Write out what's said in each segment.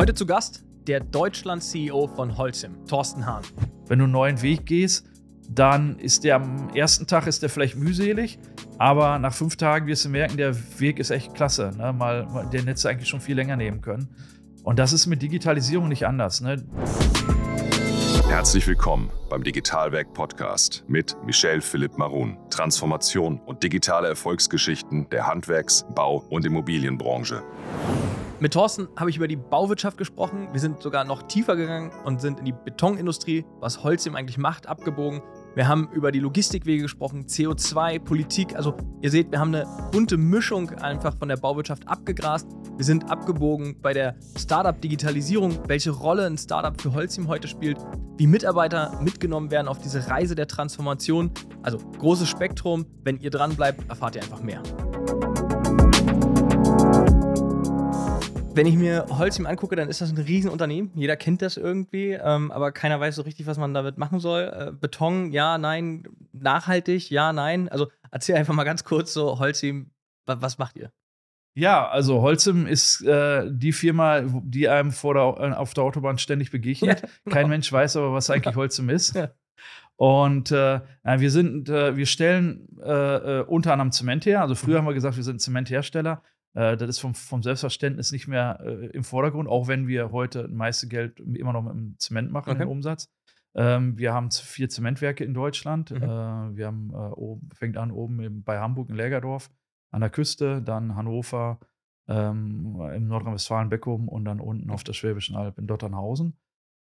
Heute zu Gast der Deutschland-CEO von Holcim, Thorsten Hahn. Wenn du einen neuen Weg gehst, dann ist der am ersten Tag ist der vielleicht mühselig, aber nach fünf Tagen wirst du merken, der Weg ist echt klasse. Ne? Mal, den hättest du eigentlich schon viel länger nehmen können. Und das ist mit Digitalisierung nicht anders. Ne? Herzlich willkommen beim Digitalwerk Podcast mit Michel Philipp Marun. Transformation und digitale Erfolgsgeschichten der Handwerks-, Bau- und Immobilienbranche. Mit Thorsten habe ich über die Bauwirtschaft gesprochen. Wir sind sogar noch tiefer gegangen und sind in die Betonindustrie, was Holcim eigentlich macht, abgebogen. Wir haben über die Logistikwege gesprochen, CO2, Politik. Also ihr seht, wir haben eine bunte Mischung einfach von der Bauwirtschaft abgegrast. Wir sind abgebogen bei der Startup-Digitalisierung, welche Rolle ein Startup für Holcim heute spielt, wie Mitarbeiter mitgenommen werden auf diese Reise der Transformation. Also großes Spektrum. Wenn ihr dran bleibt, erfahrt ihr einfach mehr. Wenn ich mir Holcim angucke, dann ist das ein Riesenunternehmen. Jeder kennt das irgendwie, ähm, aber keiner weiß so richtig, was man damit machen soll. Äh, Beton, ja, nein. Nachhaltig, ja, nein. Also erzähl einfach mal ganz kurz so, Holcim, was macht ihr? Ja, also Holcim ist äh, die Firma, die einem vor der, auf der Autobahn ständig begegnet. Ja, genau. Kein Mensch weiß aber, was eigentlich Holcim ist. Ja. Und äh, wir sind, äh, wir stellen äh, äh, unter anderem Zement her. Also früher mhm. haben wir gesagt, wir sind Zementhersteller. Äh, das ist vom, vom Selbstverständnis nicht mehr äh, im Vordergrund, auch wenn wir heute das meiste Geld immer noch mit dem Zement machen, okay. im Umsatz. Ähm, wir haben vier Zementwerke in Deutschland. Mhm. Äh, wir haben äh, oben, fängt an oben bei Hamburg in Lägerdorf an der Küste, dann Hannover ähm, im Nordrhein-Westfalen-Beckum und dann unten auf der Schwäbischen Alb in Dotternhausen.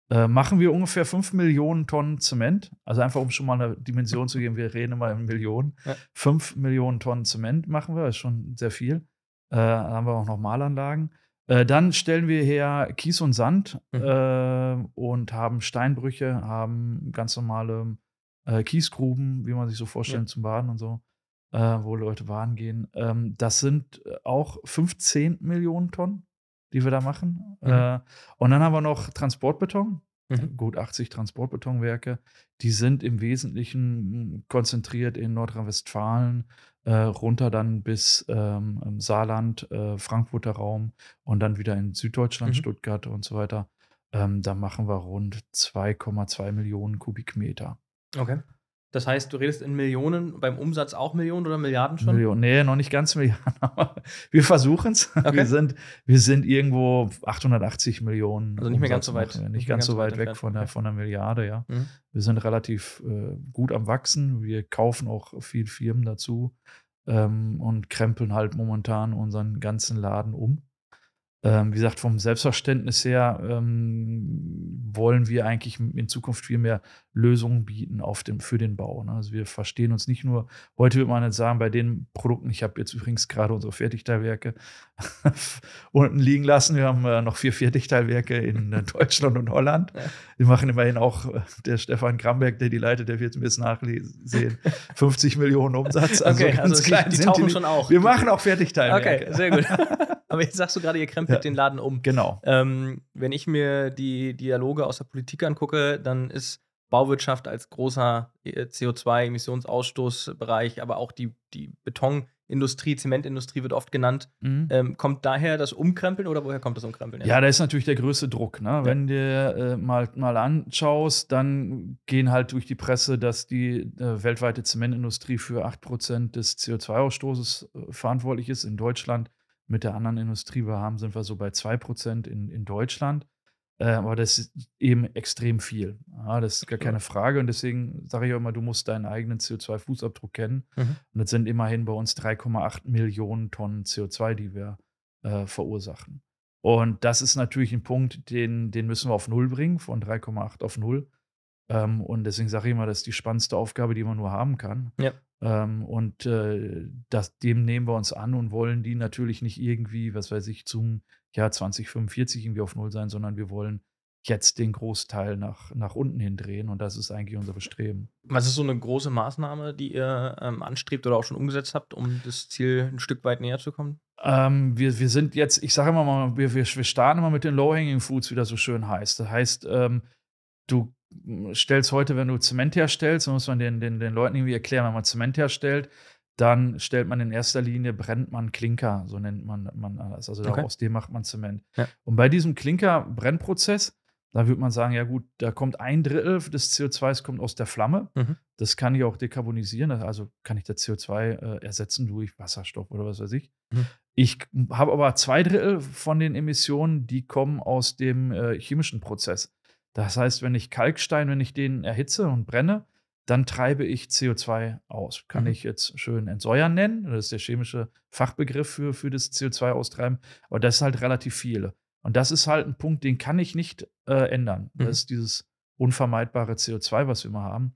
Äh, machen wir ungefähr 5 Millionen Tonnen Zement. Also einfach, um schon mal eine Dimension zu geben, wir reden immer in Millionen. Ja. 5 Millionen Tonnen Zement machen wir, das ist schon sehr viel. Äh, haben wir auch noch Malanlagen. Äh, dann stellen wir her Kies und Sand mhm. äh, und haben Steinbrüche, haben ganz normale äh, Kiesgruben, wie man sich so vorstellt, ja. zum Baden und so, äh, wo Leute baden gehen. Ähm, das sind äh, auch 15 Millionen Tonnen, die wir da machen. Mhm. und dann haben wir noch Transportbeton. Mhm. Gut 80 Transportbetonwerke. Die sind im Wesentlichen hm, konzentriert in Nordrhein-Westfalen, äh, runter dann bis ähm, Saarland, äh, Frankfurter Raum und dann wieder in Süddeutschland, mhm. Stuttgart und so weiter. Ähm, da machen wir rund 2,2 Millionen Kubikmeter. Okay. Das heißt, du redest in Millionen, beim Umsatz auch Millionen oder Milliarden schon? Millionen, nee, noch nicht ganz Milliarden, aber wir versuchen es. Okay. Wir, sind, wir sind irgendwo 880 Millionen. Also nicht mehr ganz so weit. Nicht, nicht ganz, so weit, weg von der, okay. von der Milliarde, ja. Mhm. Wir sind relativ äh, gut am Wachsen. Wir kaufen auch viel Firmen dazu ähm, und krempeln halt momentan unseren ganzen Laden um. Ähm, wie gesagt, vom Selbstverständnis her ähm, wollen wir eigentlich in Zukunft viel mehr Lösungen bieten auf dem, für den Bau. Ne? Also wir verstehen uns nicht nur, heute würde man jetzt sagen, bei den Produkten, ich habe jetzt übrigens gerade unsere Fertigteilwerke unten liegen lassen. Wir haben äh, noch vier Fertigteilwerke in äh, Deutschland und Holland. Ja. Wir machen immerhin auch, äh, der Stefan Kramberg, der die leitet, der wird es ein bisschen nachsehen, 50 Millionen Umsatz. Also okay, ganz also klein die, die tauchen die, schon auch. Wir machen auch Fertigteilwerke. Okay, sehr gut. Aber jetzt sagst du gerade, ihr krempelt ja. den Laden um. Genau. Ähm, wenn ich mir die Dialoge aus der Politik angucke, dann ist Bauwirtschaft als großer äh, CO2-Emissionsausstoßbereich, aber auch die, die Betonindustrie, Zementindustrie wird oft genannt. Mhm. Ähm, kommt daher das Umkrempeln oder woher kommt das Umkrempeln? Ja, da ist natürlich der größte Druck. Ne? Ja. Wenn du äh, mal, mal anschaust, dann gehen halt durch die Presse, dass die äh, weltweite Zementindustrie für 8% des CO2-Ausstoßes äh, verantwortlich ist. In Deutschland mit der anderen Industrie wir haben, sind wir so bei 2% in, in Deutschland. Äh, aber das ist eben extrem viel. Ja, das ist gar keine Frage. Und deswegen sage ich auch immer, du musst deinen eigenen CO2-Fußabdruck kennen. Mhm. Und das sind immerhin bei uns 3,8 Millionen Tonnen CO2, die wir äh, verursachen. Und das ist natürlich ein Punkt, den, den müssen wir auf Null bringen, von 3,8 auf Null. Ähm, und deswegen sage ich immer, das ist die spannendste Aufgabe, die man nur haben kann. Ja. Ähm, und äh, das, dem nehmen wir uns an und wollen die natürlich nicht irgendwie, was weiß ich, zum Jahr 2045 irgendwie auf Null sein, sondern wir wollen jetzt den Großteil nach, nach unten hin drehen und das ist eigentlich unser Bestreben. Was ist so eine große Maßnahme, die ihr ähm, anstrebt oder auch schon umgesetzt habt, um das Ziel ein Stück weit näher zu kommen? Ähm, wir, wir sind jetzt, ich sage immer mal, wir, wir, wir starten immer mit den Low-Hanging Foods, wie das so schön heißt. Das heißt, ähm, du stellst heute, wenn du Zement herstellst, muss man den, den, den Leuten irgendwie erklären, wenn man Zement herstellt, dann stellt man in erster Linie, brennt man Klinker, so nennt man, man das. Also Okay. aus dem macht man Zement. Ja. Und bei diesem Klinker-Brennprozess, da würde man sagen, ja gut, da kommt ein Drittel des CO2s kommt aus der Flamme. Mhm. Das kann ich auch dekarbonisieren, also kann ich das CO2 äh, ersetzen durch Wasserstoff oder was weiß ich. Mhm. Ich habe aber zwei Drittel von den Emissionen, die kommen aus dem äh, chemischen Prozess. Das heißt, wenn ich Kalkstein, wenn ich den erhitze und brenne, dann treibe ich CO2 aus. Kann Mhm. ich jetzt schön entsäuern nennen. Das ist der chemische Fachbegriff für, für das CO2-Austreiben. Aber das ist halt relativ viel. Und das ist halt ein Punkt, den kann ich nicht äh, ändern. Mhm. Das ist dieses unvermeidbare CO2, was wir immer haben.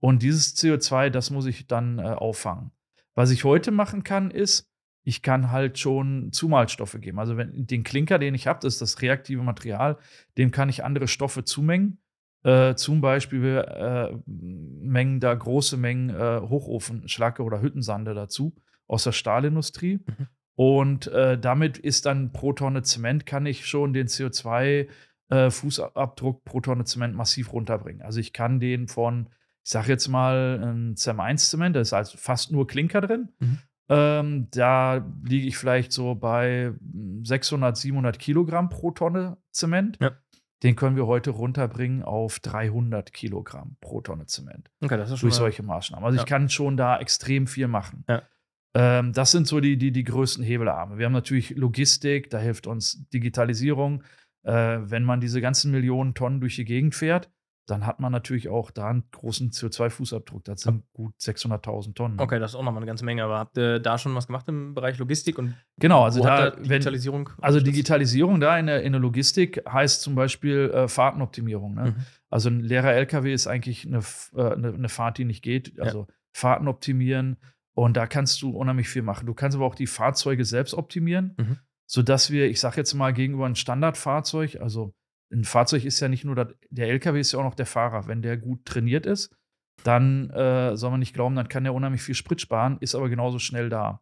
Und dieses CO2, das muss ich dann äh, auffangen. Was ich heute machen kann, ist, ich kann halt schon Zumalstoffe geben. Also wenn den Klinker, den ich habe, das ist das reaktive Material, dem kann ich andere Stoffe zumengen. Äh, zum Beispiel äh, mengen da große Mengen äh, Hochofenschlacke oder Hüttensande dazu aus der Stahlindustrie. Mhm. Und äh, damit ist dann pro Tonne Zement, kann ich schon den CO2-Fußabdruck pro Tonne Zement massiv runterbringen. Also ich kann den von, ich sage jetzt mal, ein CM1-Zement, da ist also fast nur Klinker drin. Mhm. Ähm, da liege ich vielleicht so bei 600, 700 Kilogramm pro Tonne Zement. Ja. Den können wir heute runterbringen auf 300 Kilogramm pro Tonne Zement Okay, das ist schon durch solche Maßnahmen. Also Ja. ich kann schon da extrem viel machen. Ja. Ähm, das sind so die, die, die größten Hebelarme. Wir haben natürlich Logistik, da hilft uns Digitalisierung. Äh, wenn man diese ganzen Millionen Tonnen durch die Gegend fährt, dann hat man natürlich auch da einen großen CO2-Fußabdruck. Das sind gut 600.000 Tonnen. Okay, das ist auch nochmal eine ganze Menge. Aber habt ihr da schon was gemacht im Bereich Logistik? Und Genau, also da, da wenn, Digitalisierung. also? Digitalisierung da in der, in der Logistik heißt zum Beispiel äh, Fahrtenoptimierung. Ne? Mhm. Also ein leerer LKW ist eigentlich eine, äh, eine, eine Fahrt, die nicht geht. Also Fahrten optimieren und da kannst du unheimlich viel machen. Du kannst aber auch die Fahrzeuge selbst optimieren, Mhm. sodass wir, ich sage jetzt mal, gegenüber einem Standardfahrzeug, also ein Fahrzeug ist ja nicht nur das, der LKW, ist ja auch noch der Fahrer. Wenn der gut trainiert ist, dann äh, soll man nicht glauben, dann kann der unheimlich viel Sprit sparen, ist aber genauso schnell da.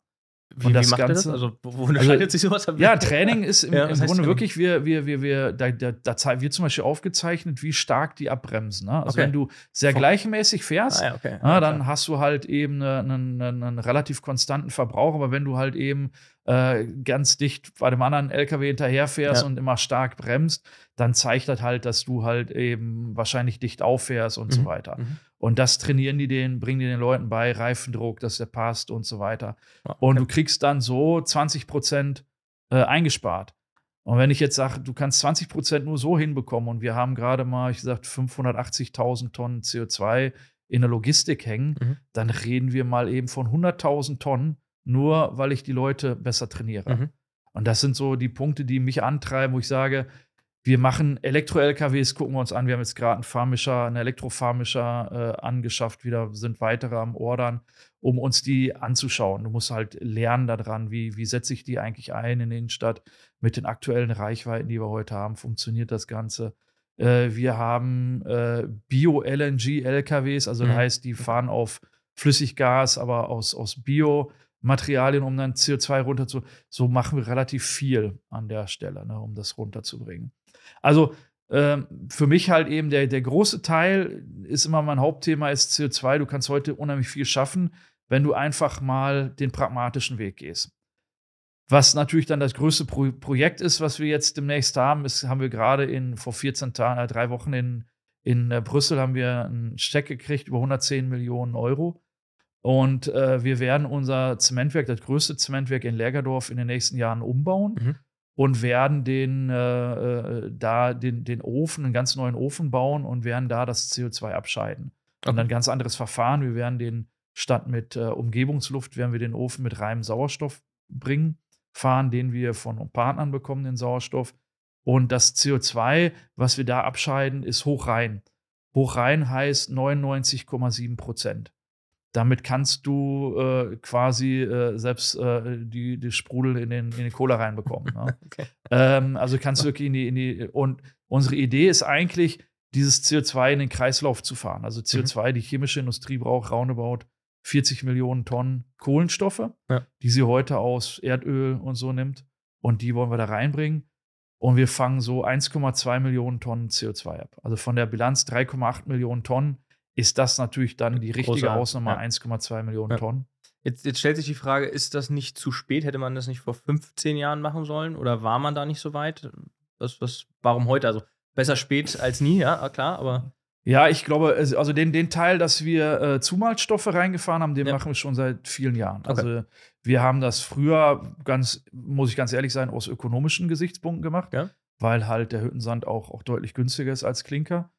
Wie, und das wie macht ihr das? Ganze- Also, wo wo unterscheidet sich sowas? Ja, Training ist im, Ja, im Grunde Training? wirklich, wir, wir, wir, wir, da, da, da wird zum Beispiel aufgezeichnet, wie stark die abbremsen. Ne? Also Okay. wenn du sehr gleichmäßig fährst, Ah, ja, okay. ja, Ja, dann klar. hast du halt eben einen, einen, einen, einen relativ konstanten Verbrauch, aber wenn du halt eben äh, ganz dicht bei dem anderen LKW hinterherfährst Ja. und immer stark bremst, dann zeigt das halt, dass du halt eben wahrscheinlich dicht auffährst und so Mhm. weiter. Mhm. Und das trainieren die den, bringen die den Leuten bei, Reifendruck, dass der passt und so weiter. Ja, Und okay. du kriegst dann so 20 Prozent äh, eingespart. Und wenn ich jetzt sage, du kannst 20 Prozent nur so hinbekommen und wir haben gerade mal, ich gesagt, 580.000 Tonnen CO2 in der Logistik hängen, Mhm. dann reden wir mal eben von 100.000 Tonnen, nur weil ich die Leute besser trainiere. Mhm. Und das sind so die Punkte, die mich antreiben, wo ich sage, wir machen Elektro-LKWs, gucken wir uns an. Wir haben jetzt gerade einen Fahrmischer, einen Elektrofahrmischer äh, angeschafft, wieder sind weitere am Ordern, um uns die anzuschauen. Du musst halt lernen daran, wie, wie setze ich die eigentlich ein in der Innenstadt mit den aktuellen Reichweiten, die wir heute haben, funktioniert das Ganze. Äh, wir haben äh, Bio-LNG-LKWs, also das Mhm. heißt, die fahren auf Flüssiggas, aber aus, aus Bio-Materialien, um dann CO2 runter zu. So machen wir relativ viel an der Stelle, ne, um das runterzubringen. Also ähm, für mich halt eben der, der große Teil ist immer mein Hauptthema ist CO2. Du kannst heute unheimlich viel schaffen, wenn du einfach mal den pragmatischen Weg gehst. Was natürlich dann das größte Pro Projekt ist, was wir jetzt demnächst haben, ist, haben wir gerade in vor 14 Tagen, äh, drei Wochen in, in äh, Brüssel haben wir einen Scheck gekriegt über 110 Millionen Euro. Und äh, wir werden unser Zementwerk, das größte Zementwerk in Lergerdorf, in den nächsten Jahren umbauen Mhm. und werden den, äh, äh, da den, den Ofen, einen ganz neuen Ofen bauen und werden da das CO2 abscheiden. Und Okay. ein ganz anderes Verfahren. Wir werden den statt mit äh, Umgebungsluft, werden wir den Ofen mit reinem Sauerstoff bringen, fahren, den wir von Partnern bekommen, den Sauerstoff. Und das CO2, was wir da abscheiden, ist hochrein. Hochrein heißt 99,7 Prozent. Damit kannst du äh, quasi äh, selbst äh, die, die Sprudel in den, in den Cola reinbekommen. Ne? Okay. Ähm, also kannst du wirklich in die, in die. Und unsere Idee ist eigentlich, dieses CO2 in den Kreislauf zu fahren. Also CO2, die chemische Industrie braucht roundabout 40 Millionen Tonnen Kohlenstoffe, Ja. die sie heute aus Erdöl und so nimmt. Und die wollen wir da reinbringen. Und wir fangen so 1,2 Millionen Tonnen CO2 ab. Also von der Bilanz 3,8 Millionen Tonnen ist das natürlich dann die richtige Großer, Hausnummer ja. 1,2 Millionen Ja. Tonnen. Jetzt, jetzt stellt sich die Frage, ist das nicht zu spät? Hätte man das nicht vor 15 Jahren machen sollen? Oder war man da nicht so weit? Was, was, warum heute? Also besser spät als nie, ja, klar, aber. Ja, ich glaube, also den, den Teil, dass wir äh, Zumalstoffe reingefahren haben, den ja. machen wir schon seit vielen Jahren. Okay. Also wir haben das früher ganz, muss ich ganz ehrlich sein, aus ökonomischen Gesichtspunkten gemacht, ja. weil halt der Hüttensand auch, auch deutlich günstiger ist als Klinker.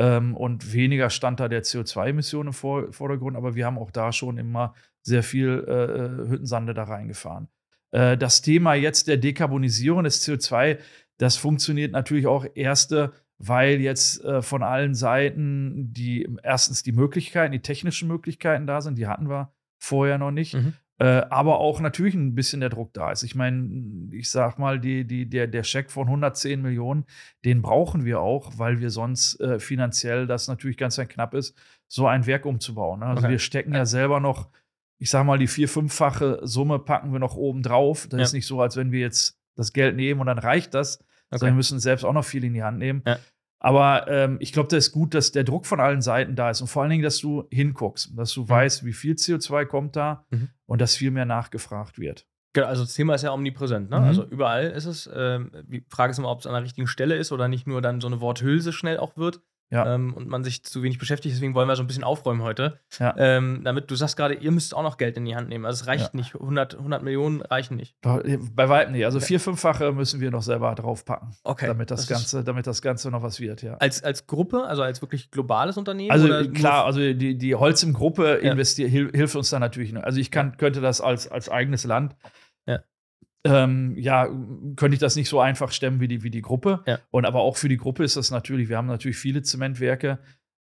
Ähm, und weniger stand da der CO2-Emissionen im Vor Vordergrund, aber wir haben auch da schon immer sehr viel äh, äh, Hüttensande da reingefahren. Äh, das Thema jetzt der Dekarbonisierung des CO2, das funktioniert natürlich auch erste, weil jetzt äh, von allen Seiten die erstens die Möglichkeiten, die technischen Möglichkeiten da sind, die hatten wir vorher noch nicht. Mhm. Äh, aber auch natürlich ein bisschen der Druck da ist. Ich meine, ich sag mal, die, die, der, der Scheck von 110 Millionen, den brauchen wir auch, weil wir sonst äh, finanziell das natürlich ganz, ganz knapp ist, so ein Werk umzubauen. Ne? Also okay. wir stecken ja selber noch ich sag mal, die vier-, fünffache Summe packen wir noch oben drauf. Das ja. ist nicht so, als wenn wir jetzt das Geld nehmen und dann reicht das, okay. sondern wir müssen selbst auch noch viel in die Hand nehmen. Ja. Aber ähm, ich glaube, das ist gut, dass der Druck von allen Seiten da ist und vor allen Dingen, dass du hinguckst, dass du mhm. weißt, wie viel CO2 kommt da mhm. und dass viel mehr nachgefragt wird. Genau, also das Thema ist ja omnipräsent. Ne? Mhm. Also überall ist es. Ähm, die Frage ist immer, ob es an der richtigen Stelle ist oder nicht nur dann so eine Worthülse schnell auch wird ja. ähm, und man sich zu wenig beschäftigt. Deswegen wollen wir so ein bisschen aufräumen heute. Ja. Ähm, damit du sagst gerade, ihr müsst auch noch Geld in die Hand nehmen. Also es reicht ja. nicht. 100, 100 Millionen reichen nicht. Bei weitem nicht. Also vier, fünffache müssen wir noch selber draufpacken. Okay. Damit das, das Ganze, damit das Ganze noch was wird, ja. Als, als Gruppe, also als wirklich globales Unternehmen? Also klar, also die, die Holz im Gruppe ja. hilft uns da natürlich. Also ich kann, könnte das als, als eigenes Land ähm, ja, könnte ich das nicht so einfach stemmen wie die, wie die Gruppe. Ja. Und aber auch für die Gruppe ist das natürlich, wir haben natürlich viele Zementwerke,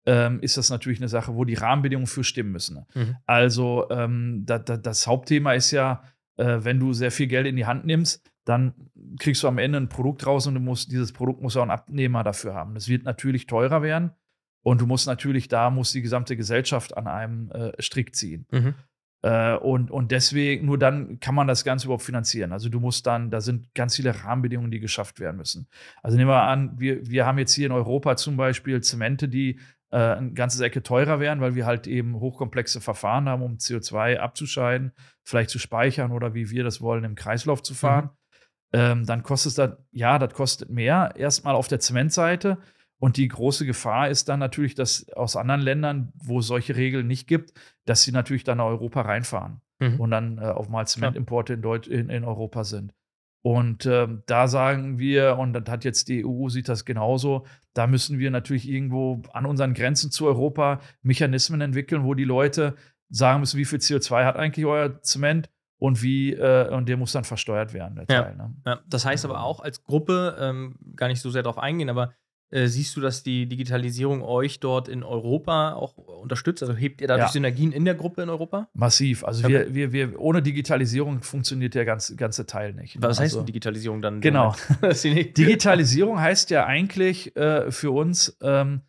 ähm, ist das natürlich eine Sache, wo die Rahmenbedingungen für stimmen müssen. Mhm. Also ähm, da, da, das Hauptthema ist ja, äh, wenn du sehr viel Geld in die Hand nimmst, dann kriegst du am Ende ein Produkt raus und du musst, dieses Produkt muss auch einen Abnehmer dafür haben. Das wird natürlich teurer werden. Und du musst natürlich, da muss die gesamte Gesellschaft an einem äh, Strick ziehen. Mhm. Äh, und, und deswegen, nur dann kann man das Ganze überhaupt finanzieren. Also du musst dann, da sind ganz viele Rahmenbedingungen, die geschafft werden müssen. Also nehmen wir an, wir, wir haben jetzt hier in Europa zum Beispiel Zemente, die äh, eine ganze Ecke teurer wären, weil wir halt eben hochkomplexe Verfahren haben, um CO2 abzuscheiden, vielleicht zu speichern oder wie wir das wollen, im Kreislauf zu fahren. Mhm. Ähm, dann kostet das, ja, das kostet mehr, erstmal auf der Zementseite. Und die große Gefahr ist dann natürlich, dass aus anderen Ländern, wo es solche Regeln nicht gibt, dass sie natürlich dann nach Europa reinfahren mhm. und dann äh, auf mal Zementimporte in, in, in, Europa sind. Und äh, da sagen wir, und das hat jetzt die EU, sieht das genauso, da müssen wir natürlich irgendwo an unseren Grenzen zu Europa Mechanismen entwickeln, wo die Leute sagen müssen, wie viel CO2 hat eigentlich euer Zement und wie, äh, und der muss dann versteuert werden, der ja. Teil. Ne? Ja, das heißt aber auch als Gruppe, ähm, gar nicht so sehr darauf eingehen, aber äh, siehst du, dass die Digitalisierung euch dort in Europa auch unterstützt? Also hebt ihr dadurch ja. Synergien in der Gruppe in Europa? Massiv. Also okay. wir, wir, wir, ohne Digitalisierung funktioniert der ganze, ganze Teil nicht. Was also, heißt denn Digitalisierung dann? Genau. Digitalisierung heißt ja eigentlich äh, für uns, ähm,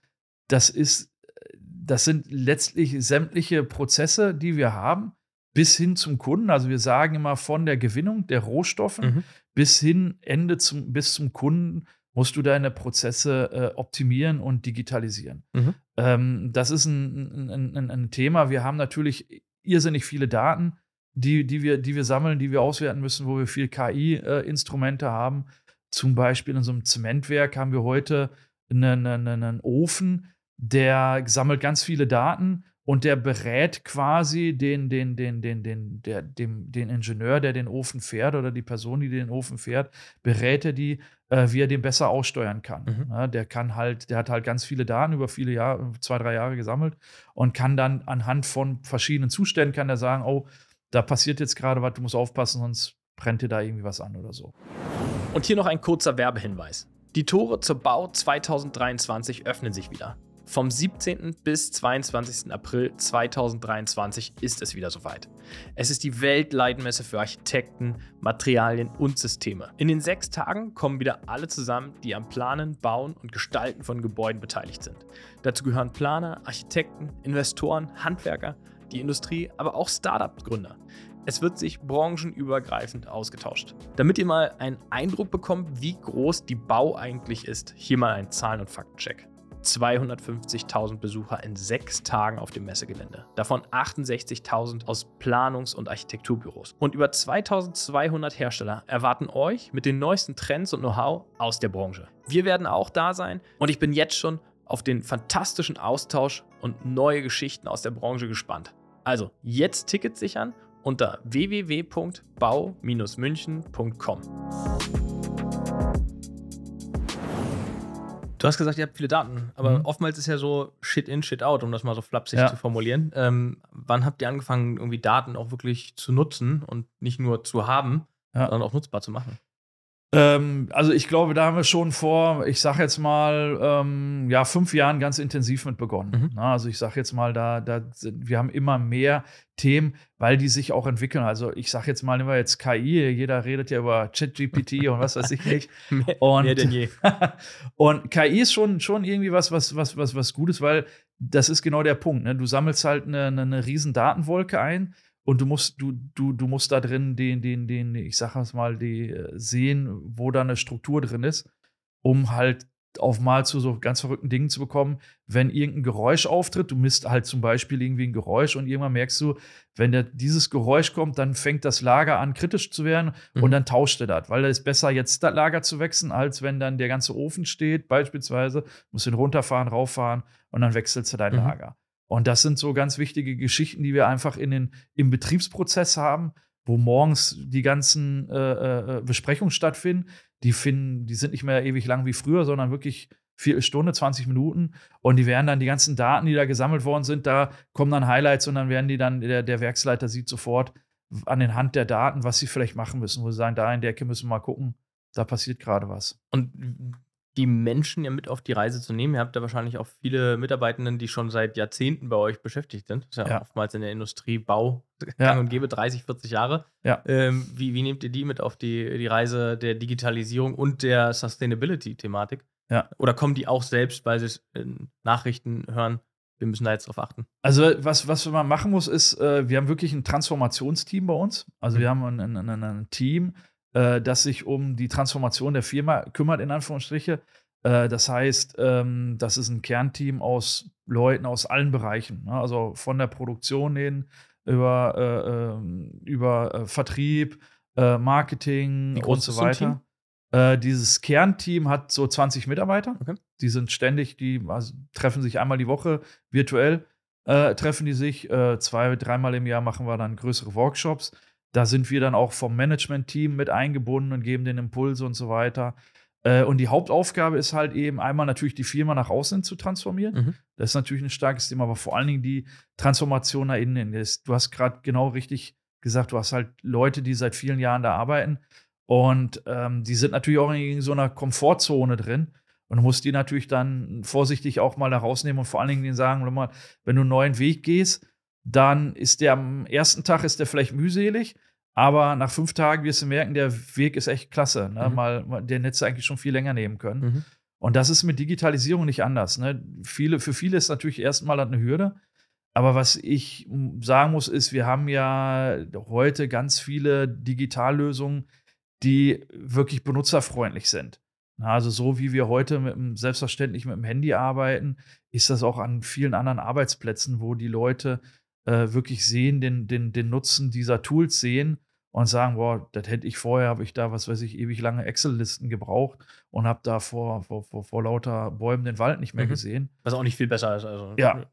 das ist, das sind letztlich sämtliche Prozesse, die wir haben, bis hin zum Kunden. Also wir sagen immer von der Gewinnung der Rohstoffe mhm. bis hin Ende zum, bis zum Kunden musst du deine Prozesse äh, optimieren und digitalisieren. Mhm. Ähm, das ist ein, ein, ein, ein, Thema. Wir haben natürlich irrsinnig viele Daten, die, die, wir, die wir sammeln, die wir auswerten müssen, wo wir viel KI-Instrumente äh, haben. Zum Beispiel in so einem Zementwerk haben wir heute einen, einen, einen Ofen, der sammelt ganz viele Daten und der berät quasi den, den, den, den, den, der, dem, den Ingenieur, der den Ofen fährt oder die Person, die den Ofen fährt, berät er die, äh, wie er den besser aussteuern kann. Mhm. Ja, der kann halt, der hat halt ganz viele Daten über viele Jahre, zwei, drei Jahre gesammelt und kann dann anhand von verschiedenen Zuständen kann er sagen, oh, da passiert jetzt gerade was, du musst aufpassen, sonst brennt dir da irgendwie was an oder so. Und hier noch ein kurzer Werbehinweis. Die Tore zur Bau 2023 öffnen sich wieder. Vom 17. bis 22. April 2023 ist es wieder soweit. Es ist die Weltleitmesse für Architekten, Materialien und Systeme. In den sechs Tagen kommen wieder alle zusammen, die am Planen, Bauen und Gestalten von Gebäuden beteiligt sind. Dazu gehören Planer, Architekten, Investoren, Handwerker, die Industrie, aber auch Startup-Gründer. Es wird sich branchenübergreifend ausgetauscht. Damit ihr mal einen Eindruck bekommt, wie groß die Bau eigentlich ist, hier mal ein Zahlen- und Faktencheck. 250.000 Besucher in sechs Tagen auf dem Messegelände. Davon 68.000 aus Planungs- und Architekturbüros. Und über 2200 Hersteller erwarten euch mit den neuesten Trends und Know-how aus der Branche. Wir werden auch da sein und ich bin jetzt schon auf den fantastischen Austausch und neue Geschichten aus der Branche gespannt. Also jetzt Tickets sichern unter www.bau-münchen.com. Du hast gesagt, ihr habt viele Daten, aber mhm. oftmals ist ja so Shit in, Shit out, um das mal so flapsig ja. zu formulieren. Ähm, wann habt ihr angefangen, irgendwie Daten auch wirklich zu nutzen und nicht nur zu haben, ja. sondern auch nutzbar zu machen? Ähm, also ich glaube, da haben wir schon vor, ich sage jetzt mal, ähm, ja, fünf Jahren ganz intensiv mit begonnen. Mhm. Na, also ich sage jetzt mal, da, da wir haben immer mehr Themen, weil die sich auch entwickeln. Also ich sage jetzt mal, nehmen wir jetzt KI, jeder redet ja über ChatGPT und was weiß ich nicht. mehr, und, mehr denn je. und KI ist schon, schon irgendwie was, was, was, was, was Gutes, weil das ist genau der Punkt. Ne? Du sammelst halt eine, eine, eine riesen Datenwolke ein und du musst, du, du, du musst da drin den, den, den, ich sag mal, die äh, sehen, wo da eine Struktur drin ist, um halt auf mal zu so ganz verrückten Dingen zu bekommen, wenn irgendein Geräusch auftritt, du misst halt zum Beispiel irgendwie ein Geräusch und irgendwann merkst du, wenn der, dieses Geräusch kommt, dann fängt das Lager an kritisch zu werden mhm. und dann tauscht er das, weil es ist besser jetzt das Lager zu wechseln, als wenn dann der ganze Ofen steht, beispielsweise, musst du ihn runterfahren, rauffahren und dann wechselst du dein mhm. Lager. Und das sind so ganz wichtige Geschichten, die wir einfach in den, im Betriebsprozess haben, wo morgens die ganzen äh, äh, äh, Besprechungen stattfinden. Die, finden, die sind nicht mehr ewig lang wie früher, sondern wirklich vier Stunde, 20 Minuten. Und die werden dann die ganzen Daten, die da gesammelt worden sind, da kommen dann Highlights und dann werden die dann, der, der Werksleiter sieht sofort an den Hand der Daten, was sie vielleicht machen müssen, wo sie sagen, da in der Ecke müssen wir mal gucken, da passiert gerade was. Und die Menschen ja mit auf die Reise zu nehmen. Ihr habt da wahrscheinlich auch viele Mitarbeitenden, die schon seit Jahrzehnten bei euch beschäftigt sind. Das ist ja, ja. oftmals in der Industrie Bau ja. und gäbe 30, 40 Jahre. Ja. Ähm, wie, wie nehmt ihr die mit auf die, die Reise der Digitalisierung und der Sustainability-Thematik? Ja. Oder kommen die auch selbst, weil sie es in Nachrichten hören? Wir müssen da jetzt drauf achten. Also, was, was man machen muss, ist, äh, wir haben wirklich ein Transformationsteam bei uns. Also, wir haben ein, ein, ein, ein Team, äh, das sich um die Transformation der Firma kümmert, in Anführungsstriche. Äh, das heißt, ähm, das ist ein Kernteam aus Leuten aus allen Bereichen, ne? also von der Produktion hin über, äh, ähm, über äh, Vertrieb, äh, Marketing und so weiter. Äh, dieses Kernteam hat so 20 Mitarbeiter. Okay. Die sind ständig, die also, treffen sich einmal die Woche virtuell, treffen die sich. zwei, dreimal im Jahr machen wir dann größere Workshops. Da sind wir dann auch vom Management-Team mit eingebunden und geben den Impulse und so weiter. Äh, und die Hauptaufgabe ist halt eben einmal natürlich die Firma nach außen zu transformieren. Mhm. Das ist natürlich ein starkes Thema, aber vor allen Dingen die Transformation nach innen. Du hast gerade genau richtig gesagt, du hast halt Leute, die seit vielen Jahren da arbeiten und ähm, die sind natürlich auch in so einer Komfortzone drin. Und du musst die natürlich dann vorsichtig auch mal da rausnehmen und vor allen Dingen denen sagen, wenn du einen neuen Weg gehst, dann ist der am ersten Tag ist der vielleicht mühselig, aber nach fünf Tagen wirst du merken, der Weg ist echt klasse. Ne? Mhm. Mal, den hättest du eigentlich schon viel länger nehmen können. Mhm. Und das ist mit Digitalisierung nicht anders. Ne? Viele, für viele ist natürlich erstmal eine Hürde. Aber was ich sagen muss, ist, wir haben ja heute ganz viele Digitallösungen, die wirklich benutzerfreundlich sind. Also so wie wir heute mit dem, selbstverständlich mit dem Handy arbeiten, ist das auch an vielen anderen Arbeitsplätzen, wo die Leute äh, wirklich sehen, den, den, den Nutzen dieser Tools sehen und sagen, boah, das hätte ich vorher, habe ich da, was weiß ich, ewig lange Excel-Listen gebraucht und habe da vor, vor, vor, vor, lauter Bäumen den Wald nicht mehr mhm. gesehen. Was auch nicht viel besser ist. Also. Ja.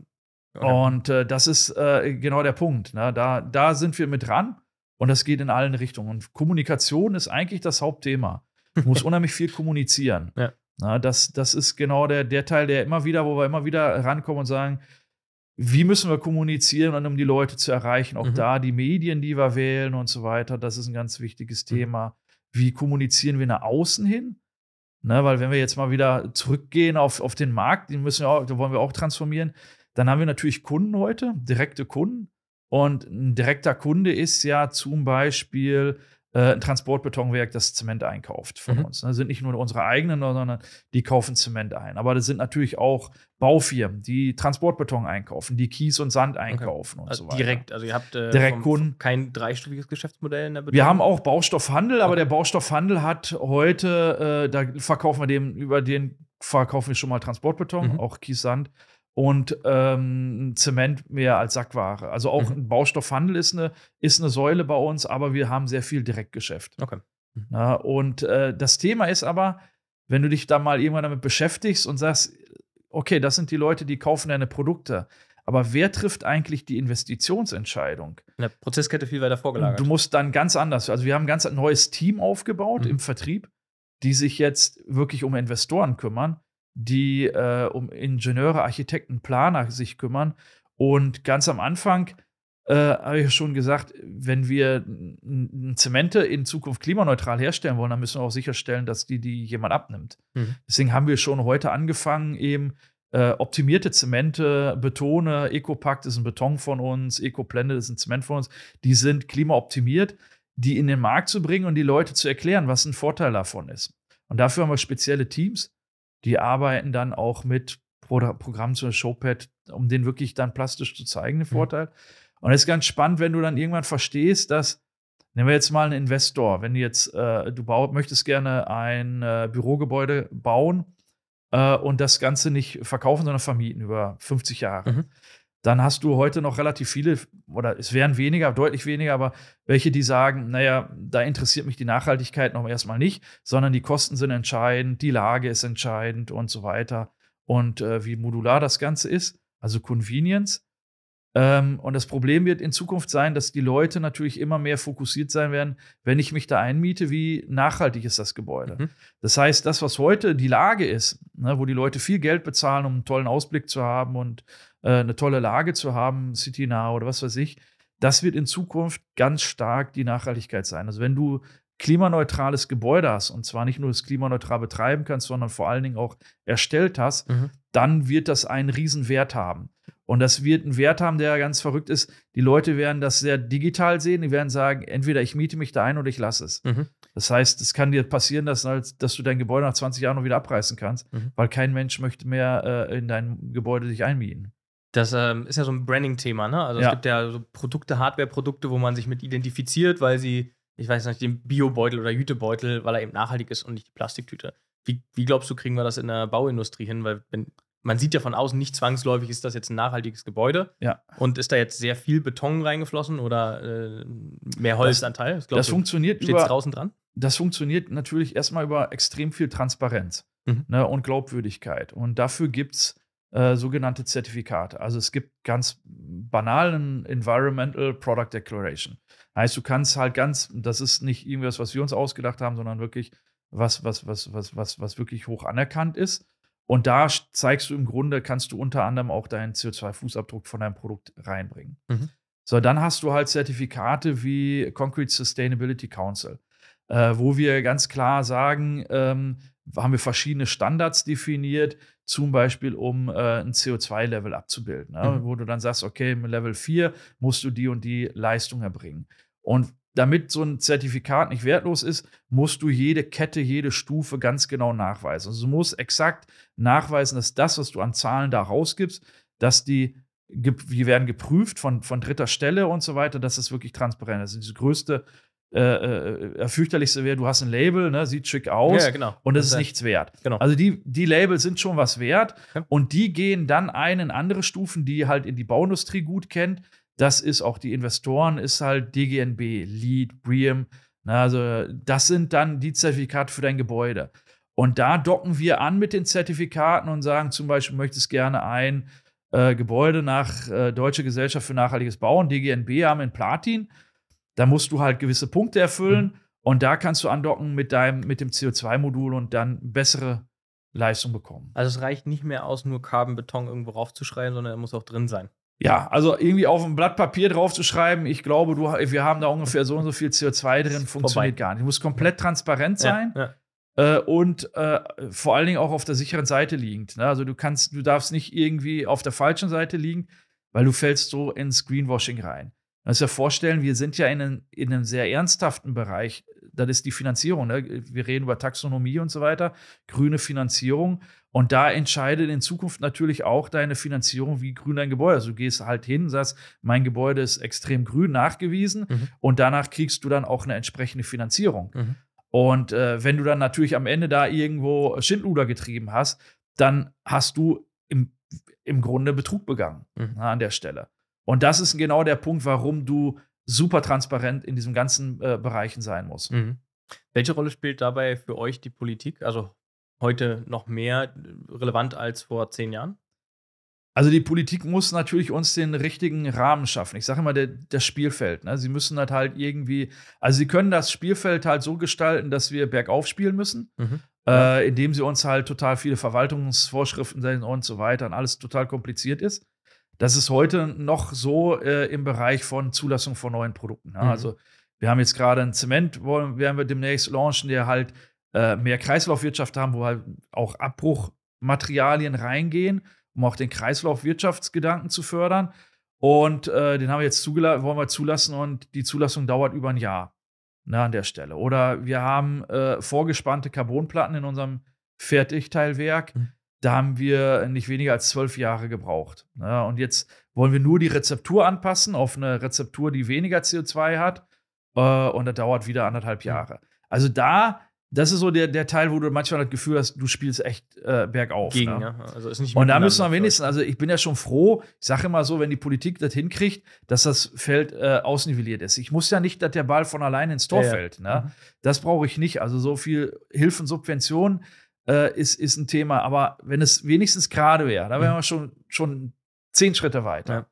Okay. Und äh, das ist äh, genau der Punkt. Ne? Da, da sind wir mit dran und das geht in allen Richtungen. Und Kommunikation ist eigentlich das Hauptthema. Du musst unheimlich viel kommunizieren. Ja. Na, das, das ist genau der, der Teil, der immer wieder, wo wir immer wieder rankommen und sagen, wie müssen wir kommunizieren, um die Leute zu erreichen? Auch mhm. da die Medien, die wir wählen und so weiter, das ist ein ganz wichtiges mhm. Thema. Wie kommunizieren wir nach außen hin? Ne, weil wenn wir jetzt mal wieder zurückgehen auf, auf den Markt, den müssen wir auch, da wollen wir auch transformieren, dann haben wir natürlich Kunden heute, direkte Kunden. Und ein direkter Kunde ist ja zum Beispiel ein Transportbetonwerk, das Zement einkauft von mhm. uns. Das sind nicht nur unsere eigenen, sondern die kaufen Zement ein. Aber das sind natürlich auch Baufirmen, die Transportbeton einkaufen, die Kies und Sand einkaufen okay. und also so weiter. Direkt, also ihr habt äh, direkt Kunden. kein dreistufiges Geschäftsmodell in der Beton? Wir haben auch Baustoffhandel, aber okay. der Baustoffhandel hat heute, äh, da verkaufen wir dem über den verkaufen wir schon mal Transportbeton, Mhm. auch Kiesand. Und ähm, Zement mehr als Sackware. Also auch Mhm. ein Baustoffhandel ist eine, ist eine Säule bei uns, aber wir haben sehr viel Direktgeschäft. Okay. Ja, und äh, das Thema ist aber, wenn du dich da mal irgendwann damit beschäftigst und sagst, okay, das sind die Leute, die kaufen deine Produkte. Aber wer trifft eigentlich die Investitionsentscheidung? In der Prozesskette viel weiter vorgelagert. Du musst dann ganz anders. Also wir haben ein ganz neues Team aufgebaut Mhm. im Vertrieb, die sich jetzt wirklich um Investoren kümmern, die äh, um Ingenieure, Architekten, Planer sich kümmern. Und ganz am Anfang äh, habe ich schon gesagt, wenn wir Zemente in Zukunft klimaneutral herstellen wollen, dann müssen wir auch sicherstellen, dass die, die jemand abnimmt. Mhm. Deswegen haben wir schon heute angefangen, eben äh, optimierte Zemente, Betone, Ecopact ist ein Beton von uns, Ecoblende ist ein Zement von uns, die sind klimaoptimiert, die in den Markt zu bringen und die Leute zu erklären, was ein Vorteil davon ist. Und dafür haben wir spezielle Teams, die arbeiten dann auch mit Pro Programmen zu Showpad, um den wirklich dann plastisch zu zeigen, den Vorteil. Und es ist ganz spannend, wenn du dann irgendwann verstehst, dass, nehmen wir jetzt mal einen Investor, wenn du jetzt, äh, du bau, möchtest gerne ein äh, Bürogebäude bauen äh, und das Ganze nicht verkaufen, sondern vermieten über 50 Jahre. Mhm. Dann hast du heute noch relativ viele, oder es wären weniger, deutlich weniger, aber welche, die sagen, naja, da interessiert mich die Nachhaltigkeit noch erstmal nicht, sondern die Kosten sind entscheidend, die Lage ist entscheidend und so weiter. Und äh, wie modular das Ganze ist, also Convenience. Ähm, und das Problem wird in Zukunft sein, dass die Leute natürlich immer mehr fokussiert sein werden, wenn ich mich da einmiete, wie nachhaltig ist das Gebäude. Mhm. Das heißt, das, was heute die Lage ist, ne, wo die Leute viel Geld bezahlen, um einen tollen Ausblick zu haben und äh, eine tolle Lage zu haben, City Now oder was weiß ich, das wird in Zukunft ganz stark die Nachhaltigkeit sein. Also wenn du klimaneutrales Gebäude hast und zwar nicht nur das klimaneutral betreiben kannst, sondern vor allen Dingen auch erstellt hast, Mhm. dann wird das einen riesen Wert haben. Und das wird einen Wert haben, der ganz verrückt ist. Die Leute werden das sehr digital sehen. Die werden sagen, entweder ich miete mich da ein oder ich lasse es. Mhm. Das heißt, es kann dir passieren, dass, dass du dein Gebäude nach 20 Jahren noch wieder abreißen kannst, Mhm. weil kein Mensch möchte mehr äh, in dein Gebäude sich einmieten. Das ähm, ist ja so ein Branding-Thema, ne? Also es Ja. gibt ja so Produkte, Hardware-Produkte, wo man sich mit identifiziert, weil sie, ich weiß nicht, den Biobeutel oder Jütebeutel, weil er eben nachhaltig ist und nicht die Plastiktüte. Wie, wie glaubst du, kriegen wir das in der Bauindustrie hin? Weil wenn, man sieht ja von außen nicht zwangsläufig, ist das jetzt ein nachhaltiges Gebäude. Ja. Und ist da jetzt sehr viel Beton reingeflossen oder äh, mehr Holzanteil? Das, Das du, funktioniert steht über, draußen dran? das funktioniert natürlich erstmal über extrem viel Transparenz Mhm. ne, und Glaubwürdigkeit. Und dafür gibt es äh, sogenannte Zertifikate. Also es gibt ganz banalen Environmental Product Declaration. Heißt, du kannst halt ganz, das ist nicht irgendwas, was wir uns ausgedacht haben, sondern wirklich was, was, was, was, was, was wirklich hoch anerkannt ist. Und da zeigst du im Grunde, kannst du unter anderem auch deinen CO2-Fußabdruck von deinem Produkt reinbringen. Mhm. So, dann hast du halt Zertifikate wie Concrete Sustainability Council, äh, wo wir ganz klar sagen, ähm, haben wir verschiedene Standards definiert, zum Beispiel um äh, ein CO2-Level abzubilden, ne? Mhm. wo du dann sagst, okay, im Level 4 musst du die und die Leistung erbringen. Und damit so ein Zertifikat nicht wertlos ist, musst du jede Kette, jede Stufe ganz genau nachweisen. Also du musst exakt nachweisen, dass das, was du an Zahlen da rausgibst, dass die, die werden geprüft von, von dritter Stelle und so weiter, dass es wirklich transparent ist. Also das größte, äh, äh, fürchterlichste wäre, du hast ein Label, ne, sieht schick aus Ja, genau. und es Das ist nichts wert. Genau. Also die, die Labels sind schon was wert Ja. und die gehen dann ein in andere Stufen, die halt in die Bauindustrie gut kennt. Das ist auch die Investoren, ist halt DGNB, LEED, BREEAM. Na, also das sind dann die Zertifikate für dein Gebäude. Und da docken wir an mit den Zertifikaten und sagen zum Beispiel, möchtest gerne ein äh, Gebäude nach äh, Deutsche Gesellschaft für nachhaltiges Bauen, DGNB, haben in Platin. Da musst du halt gewisse Punkte erfüllen und da kannst du andocken mit deinem, mit dem CO2-Modul und dann bessere Leistung bekommen. Also es reicht nicht mehr aus, nur Carbon-Beton irgendwo raufzuschreiben, sondern er muss auch drin sein. Ja, also irgendwie auf ein Blatt Papier draufzuschreiben, ich glaube, du, wir haben da ungefähr so und so viel CO2 drin, funktioniert vorbei. gar nicht. Muss komplett transparent sein. Ja, ja. äh, und äh, vor allen Dingen auch auf der sicheren Seite liegend. Ne? Also du kannst, du darfst nicht irgendwie auf der falschen Seite liegen, weil du fällst so ins Greenwashing rein. Musst dir vorstellen, wir sind ja in, einem- in einem sehr ernsthaften Bereich. Das ist die Finanzierung. Ne? Wir reden über Taxonomie und so weiter, grüne Finanzierung. Und da entscheidet in Zukunft natürlich auch deine Finanzierung, wie grün dein Gebäude ist. Also du gehst halt hin und sagst, mein Gebäude ist extrem grün nachgewiesen Mhm. und danach kriegst du dann auch eine entsprechende Finanzierung. Mhm. Und äh, wenn du dann natürlich am Ende da irgendwo Schindluder getrieben hast, dann hast du im, im Grunde Betrug begangen mhm. na, an der Stelle. Und das ist genau der Punkt, warum du super transparent in diesen ganzen äh, Bereichen sein musst. Mhm. Welche Rolle spielt dabei für euch die Politik? Also heute noch mehr relevant als vor zehn Jahren? Also die Politik muss natürlich uns den richtigen Rahmen schaffen. Ich sage immer, der, das Spielfeld. Ne? Sie müssen halt halt irgendwie, also sie können das Spielfeld halt so gestalten, dass wir bergauf spielen müssen, mhm. äh, indem sie uns halt total viele Verwaltungsvorschriften und so weiter und alles total kompliziert ist. Das ist heute noch so äh, im Bereich von Zulassung von neuen Produkten. Ne? Mhm. Also wir haben jetzt gerade ein Zement, wollen, werden wir demnächst launchen, der halt äh, mehr Kreislaufwirtschaft haben, wo halt auch Abbruchmaterialien reingehen um auch den Kreislaufwirtschaftsgedanken zu fördern. Und äh, den haben wir jetzt zugelassen, wollen wir zulassen und die Zulassung dauert über ein Jahr ne, an der Stelle. Oder wir haben äh, vorgespannte Carbonplatten in unserem Fertigteilwerk. Mhm. Da haben wir nicht weniger als zwölf Jahre gebraucht. Ne? Und jetzt wollen wir nur die Rezeptur anpassen auf eine Rezeptur, die weniger CO2 hat. Äh, und das dauert wieder anderthalb mhm. Jahre. Also da das ist so der, der Teil, wo du manchmal das Gefühl hast, du spielst echt äh, bergauf. Gegen, ne? ja. also ist nicht Und da müssen wir wenigstens, also ich bin ja schon froh, ich sage immer so, wenn die Politik das hinkriegt, dass das Feld äh, ausnivelliert ist. Ich muss ja nicht, dass der Ball von allein ins Tor ja, fällt. Ne? Mhm. Das brauche ich nicht. Also so viel Hilfen, Subventionen äh, ist, ist ein Thema. Aber wenn es wenigstens gerade wäre, da wären mhm. wir schon, schon zehn Schritte weiter. Ja.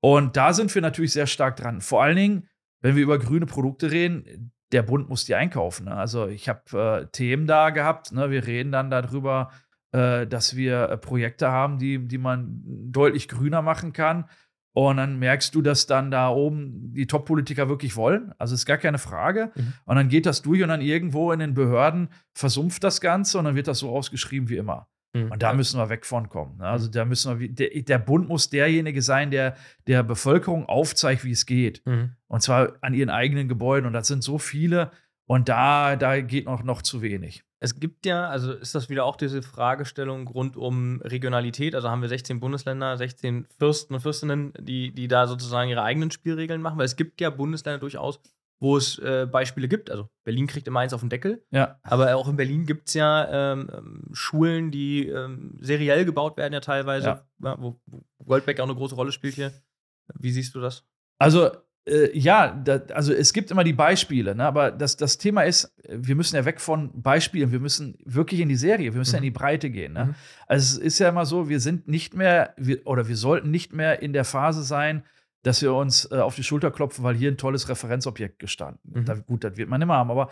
Und da sind wir natürlich sehr stark dran. Vor allen Dingen, wenn wir über grüne Produkte reden, der Bund muss die einkaufen. Ne? Also ich habe äh, Themen da gehabt. Ne? Wir reden dann darüber, äh, dass wir äh, Projekte haben, die, die man deutlich grüner machen kann. Und dann merkst du, dass dann da oben die Top-Politiker wirklich wollen. Also ist gar keine Frage. Mhm. Und dann geht das durch und dann irgendwo in den Behörden versumpft das Ganze und dann wird das so ausgeschrieben wie immer. Mhm. Und da müssen wir weg von kommen. Ne? Also mhm. da müssen wir, der, der, Bund muss derjenige sein, der der Bevölkerung aufzeigt, wie es geht. Mhm. Und zwar an ihren eigenen Gebäuden. Und das sind so viele. Und da, da geht noch, noch zu wenig. Es gibt ja, also ist das wieder auch diese Fragestellung rund um Regionalität. Also haben wir 16 Bundesländer, 16 Fürsten und Fürstinnen, die, die da sozusagen ihre eigenen Spielregeln machen. Weil es gibt ja Bundesländer durchaus, wo es äh, Beispiele gibt. Also Berlin kriegt immer eins auf den Deckel. Ja. Aber auch in Berlin gibt es ja ähm, ähm, Schulen, die ähm, seriell gebaut werden, ja teilweise, ja. wo, wo Goldbeck auch eine große Rolle spielt hier. Wie siehst du das? Also, äh, ja, da, also es gibt immer die Beispiele, ne? aber das, das Thema ist, wir müssen ja weg von Beispielen, wir müssen wirklich in die Serie, wir müssen mhm. ja in die Breite gehen. Ne? Mhm. Also es ist ja immer so, wir sind nicht mehr, wir, oder wir sollten nicht mehr in der Phase sein, dass wir uns äh, auf die Schulter klopfen, weil hier ein tolles Referenzobjekt gestanden. Mhm. Da, gut, das wird man immer haben. Aber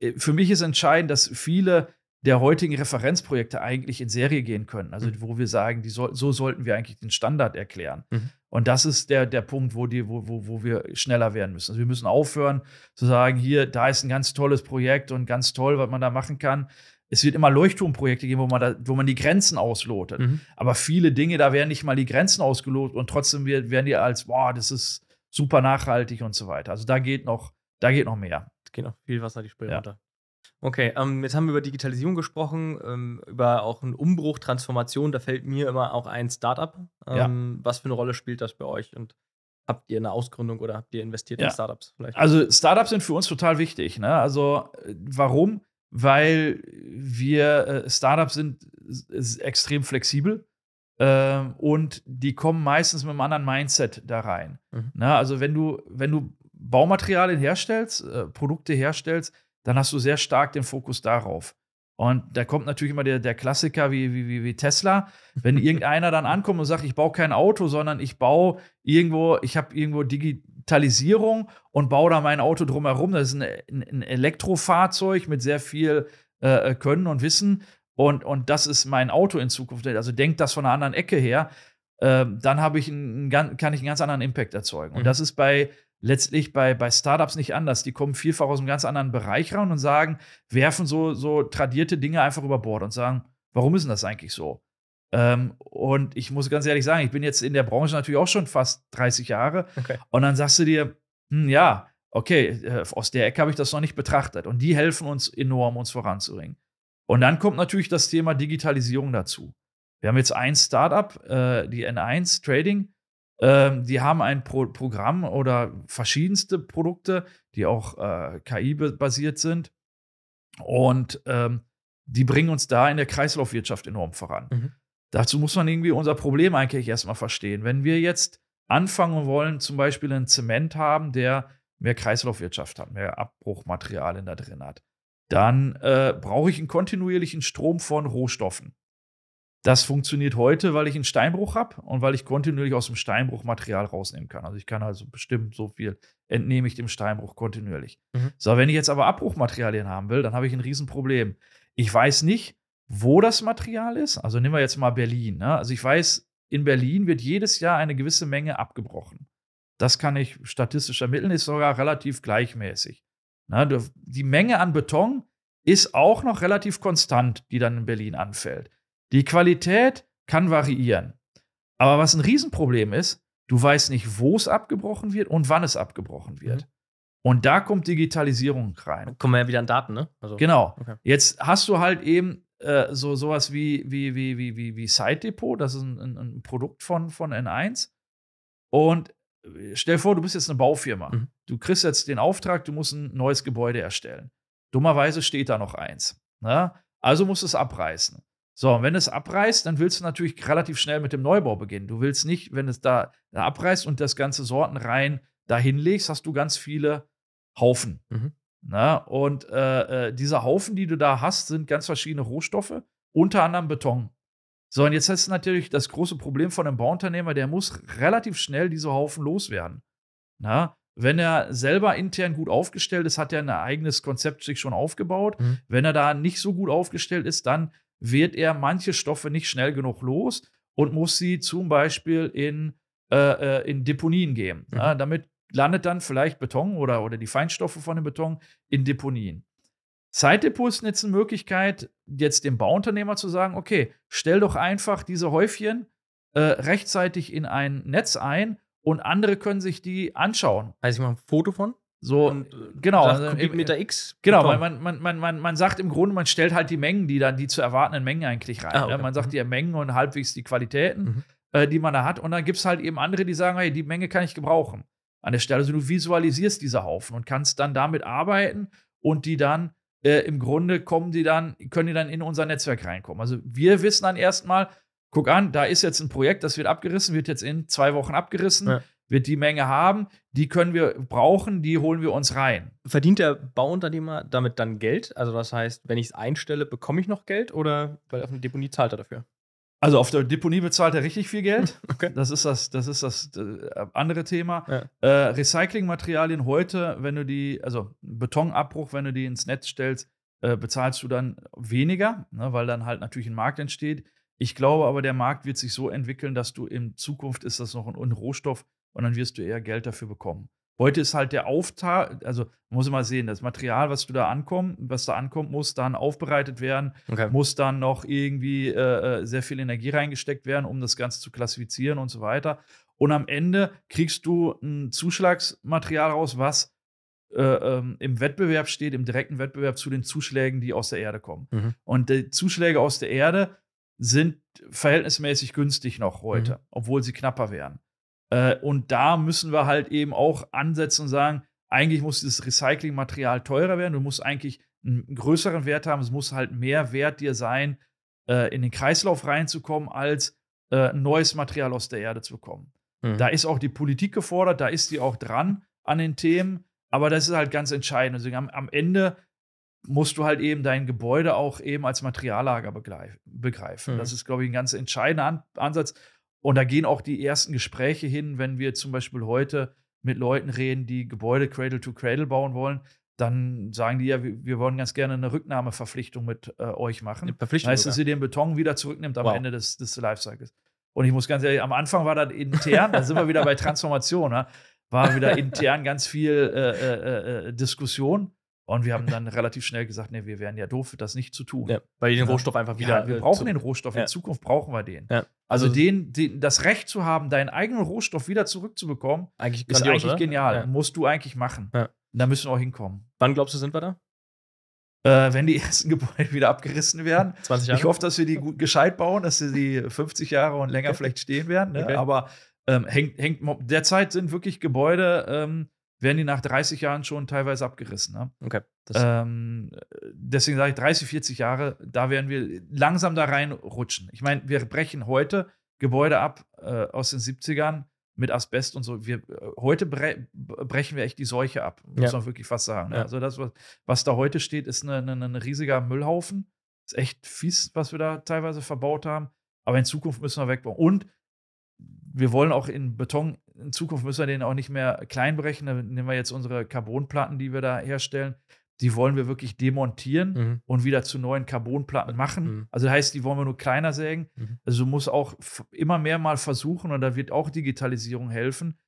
äh, für mich ist entscheidend, dass viele der heutigen Referenzprojekte eigentlich in Serie gehen können. Also mhm. wo wir sagen, die so, so sollten wir eigentlich den Standard erklären. Mhm. Und das ist der, der Punkt, wo, die, wo, wo, wo wir schneller werden müssen. Also wir müssen aufhören zu sagen, hier, da ist ein ganz tolles Projekt und ganz toll, was man da machen kann es wird immer Leuchtturmprojekte geben, wo man, da, wo man die Grenzen auslotet. Mhm. Aber viele Dinge, da werden nicht mal die Grenzen ausgelotet und trotzdem werden die als, boah, das ist super nachhaltig und so weiter. Also da geht noch, da geht noch mehr. Es geht noch viel Wasser die Spree ja. runter. Okay, ähm, jetzt haben wir über Digitalisierung gesprochen, ähm, über auch einen Umbruch, Transformation. Da fällt mir immer auch ein Startup. Ähm, ja. Was für eine Rolle spielt das bei euch? Und habt ihr eine Ausgründung oder habt ihr investiert ja. in Startups vielleicht? Also Startups sind für uns total wichtig. Ne? Also äh, warum? weil wir äh, Startups sind extrem flexibel äh, und die kommen meistens mit einem anderen Mindset da rein. Mhm. Na, also wenn du, wenn du Baumaterialien herstellst, äh, Produkte herstellst, dann hast du sehr stark den Fokus darauf. Und da kommt natürlich immer der, der Klassiker wie, wie, wie Tesla. Wenn irgendeiner dann ankommt und sagt, ich baue kein Auto, sondern ich baue irgendwo, ich habe irgendwo Digitalisierung und baue da mein Auto drumherum. Das ist ein, ein Elektrofahrzeug mit sehr viel äh, äh, Können und Wissen. Und, und das ist mein Auto in Zukunft. Also denkt das von einer anderen Ecke her. Äh, dann habe ich einen, kann ich einen ganz anderen Impact erzeugen. Und mhm. das ist bei letztlich bei, bei Startups nicht anders. Die kommen vielfach aus einem ganz anderen Bereich ran und sagen, werfen so, so tradierte Dinge einfach über Bord und sagen, warum ist denn das eigentlich so? Ähm, und ich muss ganz ehrlich sagen, ich bin jetzt in der Branche natürlich auch schon fast 30 Jahre. Okay. Und dann sagst du dir, hm, ja, okay, äh, aus der Ecke habe ich das noch nicht betrachtet. Und die helfen uns enorm, uns voranzubringen. Und dann kommt natürlich das Thema Digitalisierung dazu. Wir haben jetzt ein Startup, äh, die N1 Trading, ähm, die haben ein Pro Programm oder verschiedenste Produkte, die auch äh, KI-basiert sind. Und ähm, die bringen uns da in der Kreislaufwirtschaft enorm voran. Mhm. Dazu muss man irgendwie unser Problem eigentlich erstmal verstehen. Wenn wir jetzt anfangen wollen, zum Beispiel einen Zement haben, der mehr Kreislaufwirtschaft hat, mehr Abbruchmaterialien da drin hat, dann äh, brauche ich einen kontinuierlichen Strom von Rohstoffen. Das funktioniert heute, weil ich einen Steinbruch habe und weil ich kontinuierlich aus dem Steinbruch Material rausnehmen kann. Also ich kann also bestimmt so viel entnehme ich dem Steinbruch kontinuierlich. Mhm. So, wenn ich jetzt aber Abbruchmaterialien haben will, dann habe ich ein Riesenproblem. Ich weiß nicht, wo das Material ist. Also nehmen wir jetzt mal Berlin. Ne? Also ich weiß, in Berlin wird jedes Jahr eine gewisse Menge abgebrochen. Das kann ich statistisch ermitteln, ist sogar relativ gleichmäßig. Na, die Menge an Beton ist auch noch relativ konstant, die dann in Berlin anfällt. Die Qualität kann variieren. Aber was ein Riesenproblem ist, du weißt nicht, wo es abgebrochen wird und wann es abgebrochen wird. Mhm. Und da kommt Digitalisierung rein. Kommen wir ja wieder an Daten, ne? Also, genau. Okay. Jetzt hast du halt eben äh, so sowas wie, wie, wie, wie, wie, wie Site Depot, das ist ein, ein, ein Produkt von, von N1. Und äh, stell dir vor, du bist jetzt eine Baufirma. Mhm. Du kriegst jetzt den Auftrag, du musst ein neues Gebäude erstellen. Dummerweise steht da noch eins. Ne? Also musst du es abreißen. So, und wenn es abreißt, dann willst du natürlich relativ schnell mit dem Neubau beginnen. Du willst nicht, wenn es da abreißt und das ganze Sortenreihen dahin legst, hast du ganz viele Haufen. Mhm. Na, und äh, äh, diese Haufen, die du da hast, sind ganz verschiedene Rohstoffe, unter anderem Beton. So, und jetzt hast du natürlich das große Problem von einem Bauunternehmer, der muss relativ schnell diese Haufen loswerden. Na, wenn er selber intern gut aufgestellt ist, hat er ein eigenes Konzept sich schon aufgebaut. Mhm. Wenn er da nicht so gut aufgestellt ist, dann wird er manche Stoffe nicht schnell genug los und muss sie zum Beispiel in, äh, äh in Deponien geben. Mhm. Ja, damit landet dann vielleicht Beton oder, oder die Feinstoffe von dem Beton in Deponien. Zeitdepot ist jetzt eine Möglichkeit, jetzt dem Bauunternehmer zu sagen, okay, stell doch einfach diese Häufchen äh, rechtzeitig in ein Netz ein und andere können sich die anschauen. Also ich mache ein Foto von? So, und, äh, genau. Also Kubikmeter X. Genau, man, man, man, man, man sagt im Grunde, man stellt halt die Mengen, die dann die zu erwartenden Mengen eigentlich rein. Ah, okay. ja, man sagt mhm. die Mengen und halbwegs die Qualitäten, mhm. äh, die man da hat. Und dann gibt es halt eben andere, die sagen, hey, die Menge kann ich gebrauchen. An der Stelle, also du visualisierst diese Haufen und kannst dann damit arbeiten und die dann äh, im Grunde kommen die dann, können die dann in unser Netzwerk reinkommen. Also wir wissen dann erstmal, guck an, da ist jetzt ein Projekt, das wird abgerissen, wird jetzt in zwei Wochen abgerissen, ja. Wird die Menge haben, die können wir brauchen, die holen wir uns rein. Verdient der Bauunternehmer damit dann Geld? Also das heißt, wenn ich es einstelle, bekomme ich noch Geld oder weil auf eine Deponie zahlt er dafür? Also auf der Deponie bezahlt er richtig viel Geld. Okay. Das ist das, das, ist das äh, andere Thema. Ja. Äh, Recyclingmaterialien heute, wenn du die, also Betonabbruch, wenn du die ins Netz stellst, äh, bezahlst du dann weniger, ne, weil dann halt natürlich ein Markt entsteht. Ich glaube aber, der Markt wird sich so entwickeln, dass du in Zukunft ist das noch ein, ein Rohstoff und dann wirst du eher Geld dafür bekommen. Heute ist halt der Auftrag, also muss man sehen, das Material, was du da ankommt, was da ankommt, muss dann aufbereitet werden, okay. muss dann noch irgendwie äh, äh, sehr viel Energie reingesteckt werden, um das Ganze zu klassifizieren und so weiter. Und am Ende kriegst du ein Zuschlagsmaterial raus, was äh, ähm, im Wettbewerb steht, im direkten Wettbewerb zu den Zuschlägen, die aus der Erde kommen. Mhm. Und die Zuschläge aus der Erde sind verhältnismäßig günstig noch heute, mhm. obwohl sie knapper wären. Äh, und da müssen wir halt eben auch ansetzen und sagen, eigentlich muss dieses Recyclingmaterial teurer werden. Du musst eigentlich einen größeren Wert haben. Es muss halt mehr Wert dir sein, äh, in den Kreislauf reinzukommen, als äh, neues Material aus der Erde zu bekommen. Mhm. Da ist auch die Politik gefordert, da ist die auch dran an den Themen. Aber das ist halt ganz entscheidend. Also am, am Ende musst du halt eben dein Gebäude auch eben als Materiallager begreifen. Mhm. Das ist, glaube ich, ein ganz entscheidender An Ansatz. Und da gehen auch die ersten Gespräche hin, wenn wir zum Beispiel heute mit Leuten reden, die Gebäude Cradle to Cradle bauen wollen. Dann sagen die ja, wir, wir wollen ganz gerne eine Rücknahmeverpflichtung mit äh, euch machen. Eine Verpflichtung. Heißt, dass ihr den Beton wieder zurücknimmt am wow. Ende des, des Lifecycles. Und ich muss ganz ehrlich, am Anfang war das intern, da sind wir wieder bei Transformation, ne? war wieder intern ganz viel äh, äh, äh Diskussion. Und wir haben dann relativ schnell gesagt, nee, wir wären ja doof, das nicht zu tun. Ja, weil den Rohstoff einfach wieder. Ja, wir brauchen den Rohstoff. In Zukunft brauchen wir den. Also, also, den, den, das Recht zu haben, deinen eigenen Rohstoff wieder zurückzubekommen, eigentlich ist eigentlich oder? genial. Musst du eigentlich machen. Da müssen wir auch hinkommen. Wann glaubst du, sind wir da? Äh, wenn die ersten Gebäude wieder abgerissen werden. 20 Jahre. Ich hoffe, dass wir die gut gescheit bauen, dass sie die 50 Jahre und länger okay. vielleicht stehen werden. Ne? Okay. Aber ähm, hängt, hängt derzeit sind wirklich Gebäude, ähm, werden die nach 30 Jahren schon teilweise abgerissen. Ne? Okay. Ähm, deswegen sage ich 30, 40 Jahre, da werden wir langsam da reinrutschen. Ich meine, wir brechen heute Gebäude ab äh, aus den 70ern mit Asbest und so. Wir, äh, heute bre brechen wir echt die Seuche ab, muss ja. man wirklich fast sagen. Ne? Ja. Also das, was, was, da heute steht, ist ein eine, eine riesiger Müllhaufen. Ist echt fies, was wir da teilweise verbaut haben. Aber in Zukunft müssen wir wegbauen. Und wir wollen auch in Beton, in Zukunft müssen wir den auch nicht mehr klein brechen. Da nehmen wir jetzt unsere Carbonplatten, die wir da herstellen. Die wollen wir wirklich demontieren mhm. und wieder zu neuen Carbonplatten machen. Mhm. Also das heißt, die wollen wir nur kleiner sägen. Mhm. Also du musst auch immer mehr mal versuchen, und da wird auch Digitalisierung helfen,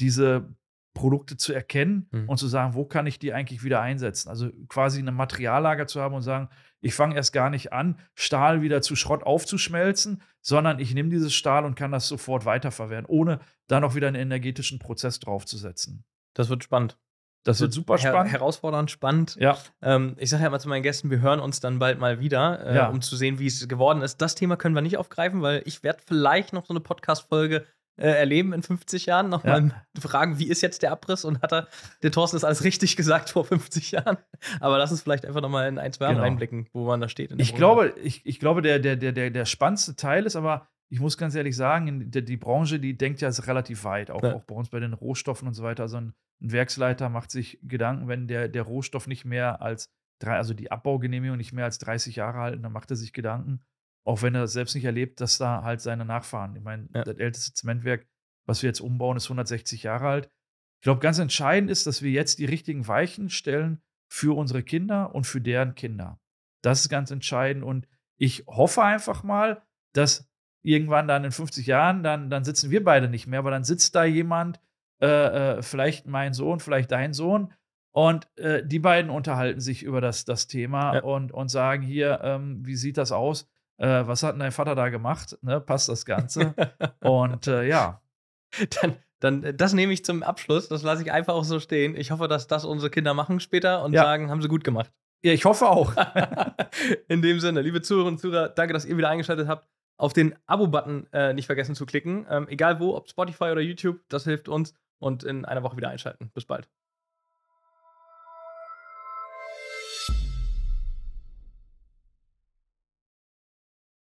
diese Produkte zu erkennen mhm. und zu sagen, wo kann ich die eigentlich wieder einsetzen? Also quasi eine Materiallager zu haben und sagen, ich fange erst gar nicht an, Stahl wieder zu Schrott aufzuschmelzen, sondern ich nehme dieses Stahl und kann das sofort weiterverwerten, ohne da noch wieder einen energetischen Prozess draufzusetzen. Das wird spannend. Das wird super spannend. Her herausfordernd, spannend. Ja. Ähm, ich sage ja immer zu meinen Gästen, wir hören uns dann bald mal wieder, äh, ja. um zu sehen, wie es geworden ist. Das Thema können wir nicht aufgreifen, weil ich werde vielleicht noch so eine Podcast-Folge äh, erleben in 50 Jahren. Nochmal ja. fragen, wie ist jetzt der Abriss und hat er, der Thorsten ist alles richtig gesagt vor 50 Jahren. Aber lass uns vielleicht einfach nochmal in ein, zwei Jahren genau. reinblicken, wo man da steht. ich glaube, ich, ich glaube der, der, der, der spannendste Teil ist aber, ich muss ganz ehrlich sagen, die, die Branche, die denkt ja relativ weit, auch, ja. auch bei uns bei den Rohstoffen und so weiter. Also ein, ein, Werksleiter macht sich Gedanken, wenn der, der Rohstoff nicht mehr als drei, also die Abbaugenehmigung nicht mehr als 30 Jahre halten, dann macht er sich Gedanken, auch wenn er selbst nicht erlebt, dass da halt seine Nachfahren, ich meine, ja. das älteste Zementwerk, was wir jetzt umbauen, ist 160 Jahre alt. Ich glaube, ganz entscheidend ist, dass wir jetzt die richtigen Weichen stellen für unsere Kinder und für deren Kinder. Das ist ganz entscheidend und ich hoffe einfach mal, dass irgendwann dann in 50 Jahren, dann, dann sitzen wir beide nicht mehr, aber dann sitzt da jemand, äh, äh, vielleicht mein Sohn, vielleicht dein Sohn, und äh, die beiden unterhalten sich über das, das Thema ja. und, und sagen hier, ähm, wie sieht das aus? Äh, was hat denn dein Vater da gemacht? Ne, passt das Ganze? und äh, ja. Dann, dann, äh, das nehme ich zum Abschluss. Das lasse ich einfach auch so stehen. Ich hoffe, dass das unsere Kinder machen später und ja. sagen, haben sie gut gemacht. Ja, ich hoffe auch. In dem Sinne, liebe Zuhörerinnen und Zuhörer, danke, dass ihr wieder eingeschaltet habt. Auf den Abo-Button äh, nicht vergessen zu klicken. Ähm, egal wo, ob Spotify oder YouTube, das hilft uns. Und in einer Woche wieder einschalten. Bis bald.